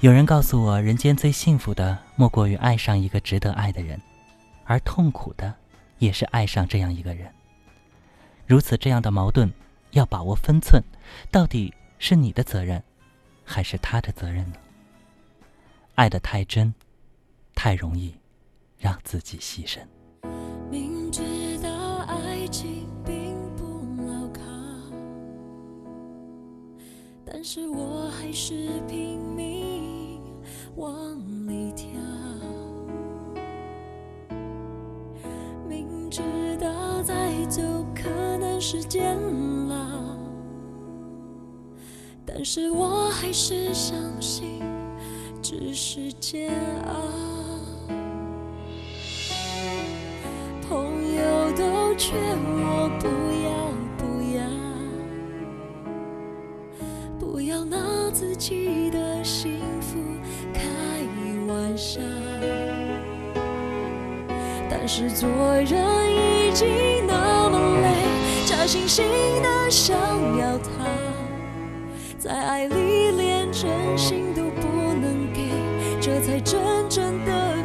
有人告诉我，人间最幸福的莫过于爱上一个值得爱的人，而痛苦的也是爱上这样一个人。如此这样的矛盾，要把握分寸，到底是你的责任，还是他的责任呢？爱得太真，太容易让自己牺牲。明知道爱情并不牢靠，但是我还是拼命往里跳。明知道再走可能是监牢，但是我还是相信只是煎熬。朋友都劝我不要不要拿自己的幸福开玩笑。但是做人已经那么累，假惺惺的想要他，在爱里连真心都不能给，这才真正的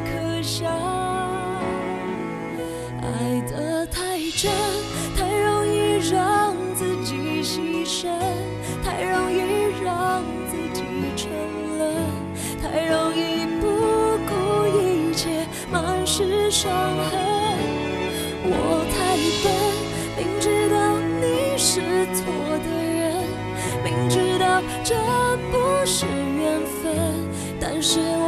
伤痕。我太笨，明知道你是错的人，明知道这不是缘分，但是。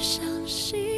相信。